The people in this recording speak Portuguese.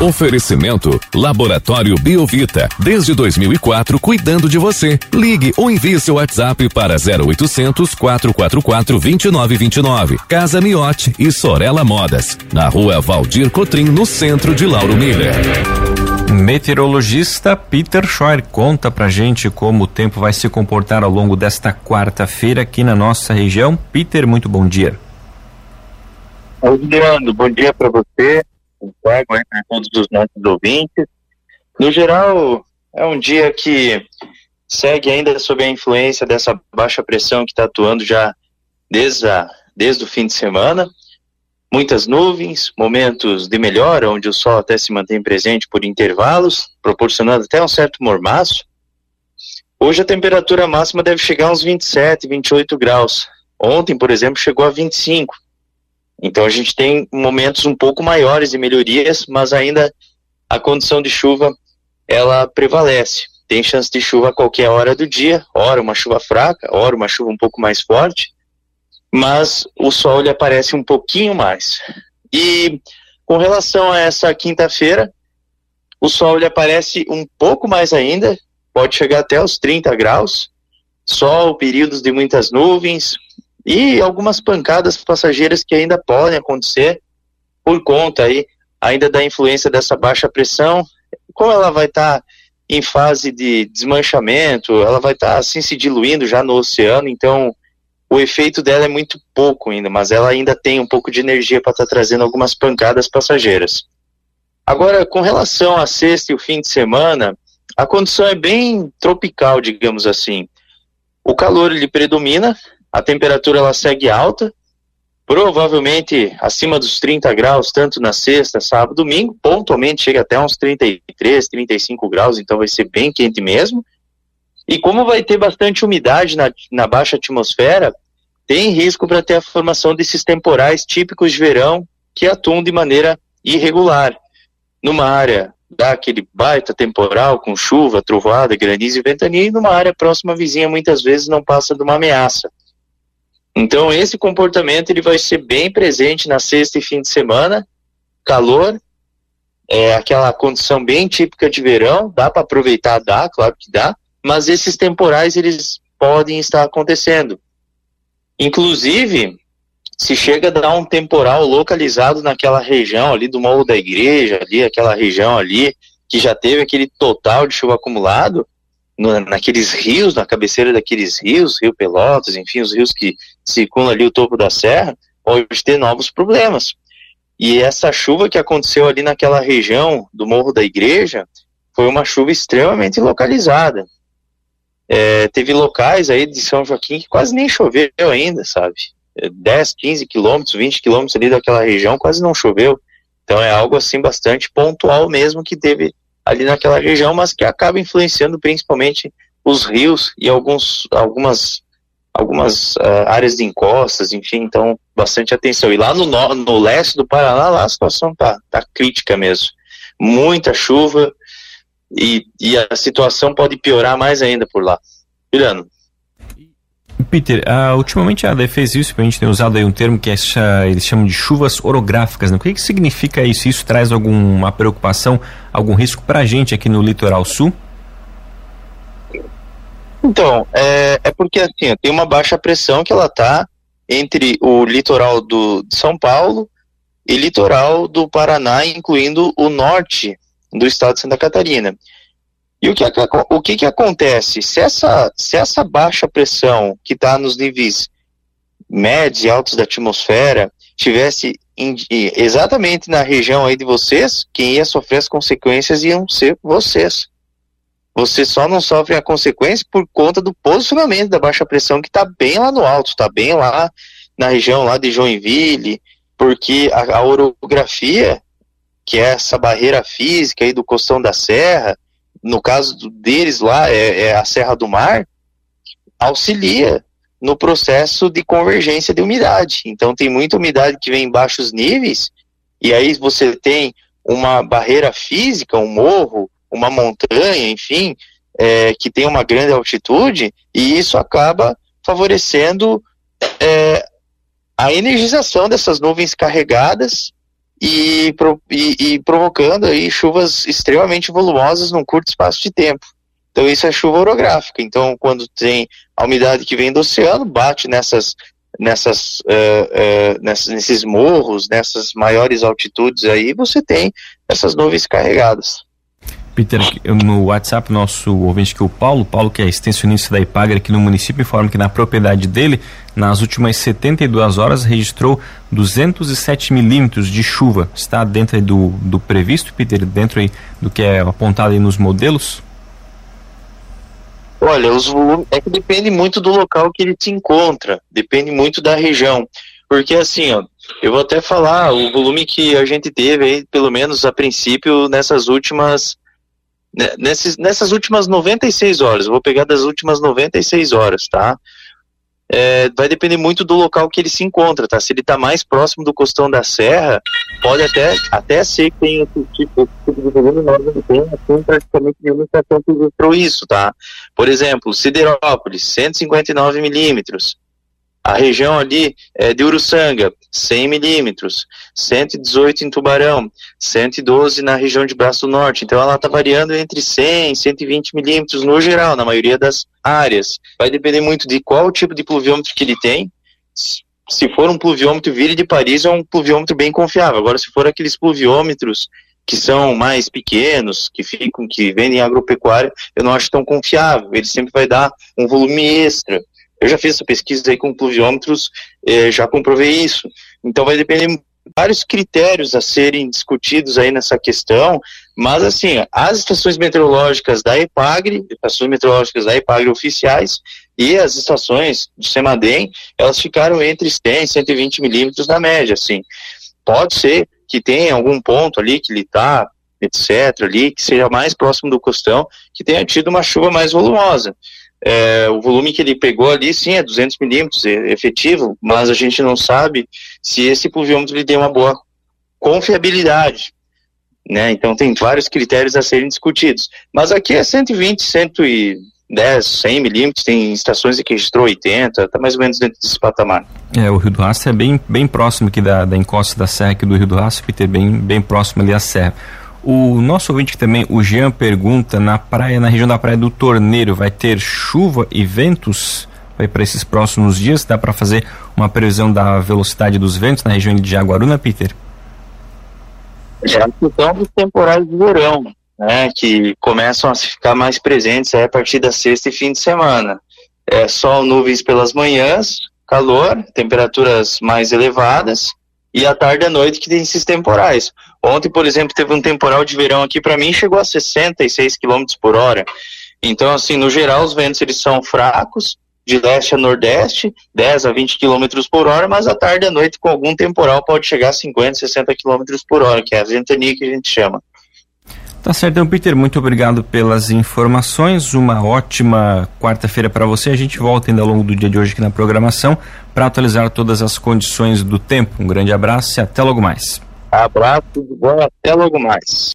Oferecimento Laboratório Biovita. Desde 2004, cuidando de você. Ligue ou envie seu WhatsApp para 0800 444 2929. Casa Miote e Sorella Modas. Na rua Valdir Cotrim, no centro de Lauro Miller. Meteorologista Peter Scheuer conta pra gente como o tempo vai se comportar ao longo desta quarta-feira aqui na nossa região. Peter, muito bom dia. Juliano, bom dia para você, para todos os nossos ouvintes. No geral, é um dia que segue ainda sob a influência dessa baixa pressão que está atuando já desde, a, desde o fim de semana. Muitas nuvens, momentos de melhora, onde o sol até se mantém presente por intervalos, proporcionando até um certo mormaço. Hoje a temperatura máxima deve chegar a uns 27, 28 graus. Ontem, por exemplo, chegou a 25. Então a gente tem momentos um pouco maiores de melhorias, mas ainda a condição de chuva ela prevalece. Tem chance de chuva a qualquer hora do dia, hora uma chuva fraca, hora uma chuva um pouco mais forte, mas o sol ele aparece um pouquinho mais. E com relação a essa quinta-feira, o sol ele aparece um pouco mais ainda, pode chegar até os 30 graus, sol, períodos de muitas nuvens, e algumas pancadas passageiras que ainda podem acontecer por conta aí ainda da influência dessa baixa pressão. Como ela vai estar tá em fase de desmanchamento, ela vai estar tá, assim se diluindo já no oceano, então o efeito dela é muito pouco ainda, mas ela ainda tem um pouco de energia para estar tá trazendo algumas pancadas passageiras. Agora, com relação a sexta e o fim de semana, a condição é bem tropical, digamos assim. O calor ele predomina, a temperatura ela segue alta, provavelmente acima dos 30 graus, tanto na sexta, sábado, domingo, pontualmente chega até uns 33, 35 graus, então vai ser bem quente mesmo. E como vai ter bastante umidade na, na baixa atmosfera, tem risco para ter a formação desses temporais típicos de verão que atuam de maneira irregular. Numa área dá aquele baita temporal com chuva, trovoada, granizo e ventania, e numa área próxima vizinha muitas vezes não passa de uma ameaça. Então esse comportamento ele vai ser bem presente na sexta e fim de semana, calor, é aquela condição bem típica de verão, dá para aproveitar, dá, claro que dá, mas esses temporais eles podem estar acontecendo. Inclusive, se chega a dar um temporal localizado naquela região ali do Morro da Igreja, ali, aquela região ali, que já teve aquele total de chuva acumulado, no, naqueles rios, na cabeceira daqueles rios, Rio Pelotas, enfim, os rios que circulam ali o topo da serra, pode ter novos problemas. E essa chuva que aconteceu ali naquela região do Morro da Igreja foi uma chuva extremamente localizada. É, teve locais aí de São Joaquim que quase nem choveu ainda, sabe? 10, 15 quilômetros, 20 quilômetros ali daquela região quase não choveu. Então é algo assim bastante pontual mesmo que teve ali naquela região, mas que acaba influenciando principalmente os rios e alguns, algumas, algumas uh, áreas de encostas, enfim, então bastante atenção. E lá no, no, no leste do Paraná, lá a situação tá, tá crítica mesmo. Muita chuva e, e a situação pode piorar mais ainda por lá. Juliano. Peter, uh, ultimamente a ADE fez isso, a gente tem usado aí um termo que é, eles chamam de chuvas orográficas. Né? O que, que significa isso? Isso traz alguma preocupação, algum risco para a gente aqui no litoral sul? Então, é, é porque assim, tem uma baixa pressão que ela está entre o litoral do, de São Paulo e litoral do Paraná, incluindo o norte do estado de Santa Catarina. E o que, o que, que acontece? Se essa, se essa baixa pressão que está nos níveis médios e altos da atmosfera tivesse exatamente na região aí de vocês, quem ia sofrer as consequências iam ser vocês. Você só não sofre a consequência por conta do posicionamento da baixa pressão que está bem lá no alto, está bem lá na região lá de Joinville, porque a, a orografia, que é essa barreira física aí do costão da serra, no caso deles lá, é, é a Serra do Mar, auxilia no processo de convergência de umidade. Então tem muita umidade que vem em baixos níveis, e aí você tem uma barreira física, um morro, uma montanha, enfim, é, que tem uma grande altitude, e isso acaba favorecendo é, a energização dessas nuvens carregadas e, e, e provocando aí chuvas extremamente volumosas num curto espaço de tempo. Então isso é chuva orográfica. Então quando tem a umidade que vem do oceano, bate nessas nessas, uh, uh, nessas nesses morros, nessas maiores altitudes aí, você tem essas nuvens carregadas. Peter, no WhatsApp, nosso ouvinte que é o Paulo, Paulo que é extensionista da Ipagre aqui no município, informa que na propriedade dele, nas últimas 72 horas, registrou 207 milímetros de chuva. Está dentro do, do previsto, Peter, dentro do que é apontado nos modelos? Olha, os volumes, é que depende muito do local que ele se encontra, depende muito da região. Porque assim, ó, eu vou até falar o volume que a gente teve aí, pelo menos a princípio, nessas últimas nesses, nessas últimas 96 horas, vou pegar das últimas 96 horas, tá? É, vai depender muito do local que ele se encontra, tá? Se ele está mais próximo do costão da serra, pode até, até ser que tenha esse tipo, esse tipo de volume, nós não temos assim, praticamente nenhuma estação que isso, tá? Por exemplo, Siderópolis, 159 milímetros, a região ali é, de Uruçanga, 100 milímetros, 118 em Tubarão, 112 na região de Braço do Norte. Então ela está variando entre 100 e 120 milímetros no geral, na maioria das áreas. Vai depender muito de qual tipo de pluviômetro que ele tem. Se for um pluviômetro Vire de Paris, é um pluviômetro bem confiável. Agora, se for aqueles pluviômetros que são mais pequenos, que ficam, que vendem agropecuária, eu não acho tão confiável. Ele sempre vai dar um volume extra. Eu já fiz essa pesquisa aí com pluviômetros, eh, já comprovei isso. Então vai depender de vários critérios a serem discutidos aí nessa questão, mas assim, as estações meteorológicas da EPAGRE, estações meteorológicas da EPAGRE oficiais e as estações do SEMADEM, elas ficaram entre 100 e 120 milímetros na média, assim. Pode ser que tenha algum ponto ali que ele está etc., ali, que seja mais próximo do costão, que tenha tido uma chuva mais volumosa. É, o volume que ele pegou ali, sim, é 200 milímetros, é efetivo, mas a gente não sabe se esse pluviômetro ele tem uma boa confiabilidade. Né? Então tem vários critérios a serem discutidos. Mas aqui é 120, 110, 100 milímetros, tem estações que registrou 80, está mais ou menos dentro desse patamar. É, o Rio do Rastro é bem, bem próximo aqui da, da encosta da serra aqui do Rio do Rastro, Peter, bem, bem próximo ali à serra. O nosso ouvinte também, o Jean, pergunta: na praia, na região da praia do Torneiro, vai ter chuva e ventos para esses próximos dias? Dá para fazer uma previsão da velocidade dos ventos na região de Jaguaruna, Peter? Já são os temporais de verão, né, que começam a ficar mais presentes a partir da sexta e fim de semana. É sol, nuvens pelas manhãs, calor, temperaturas mais elevadas e à tarde e à noite que tem esses temporais. Ontem, por exemplo, teve um temporal de verão aqui para mim, chegou a 66 km por hora. Então, assim, no geral, os ventos eles são fracos, de leste a nordeste, 10 a 20 km por hora, mas à tarde e à noite, com algum temporal, pode chegar a 50, 60 km por hora, que é a ventania que a gente chama. Tá certo, então, Peter, muito obrigado pelas informações. Uma ótima quarta-feira para você. A gente volta ainda ao longo do dia de hoje aqui na programação para atualizar todas as condições do tempo. Um grande abraço e até logo mais. Abraço, tudo bom, até logo mais.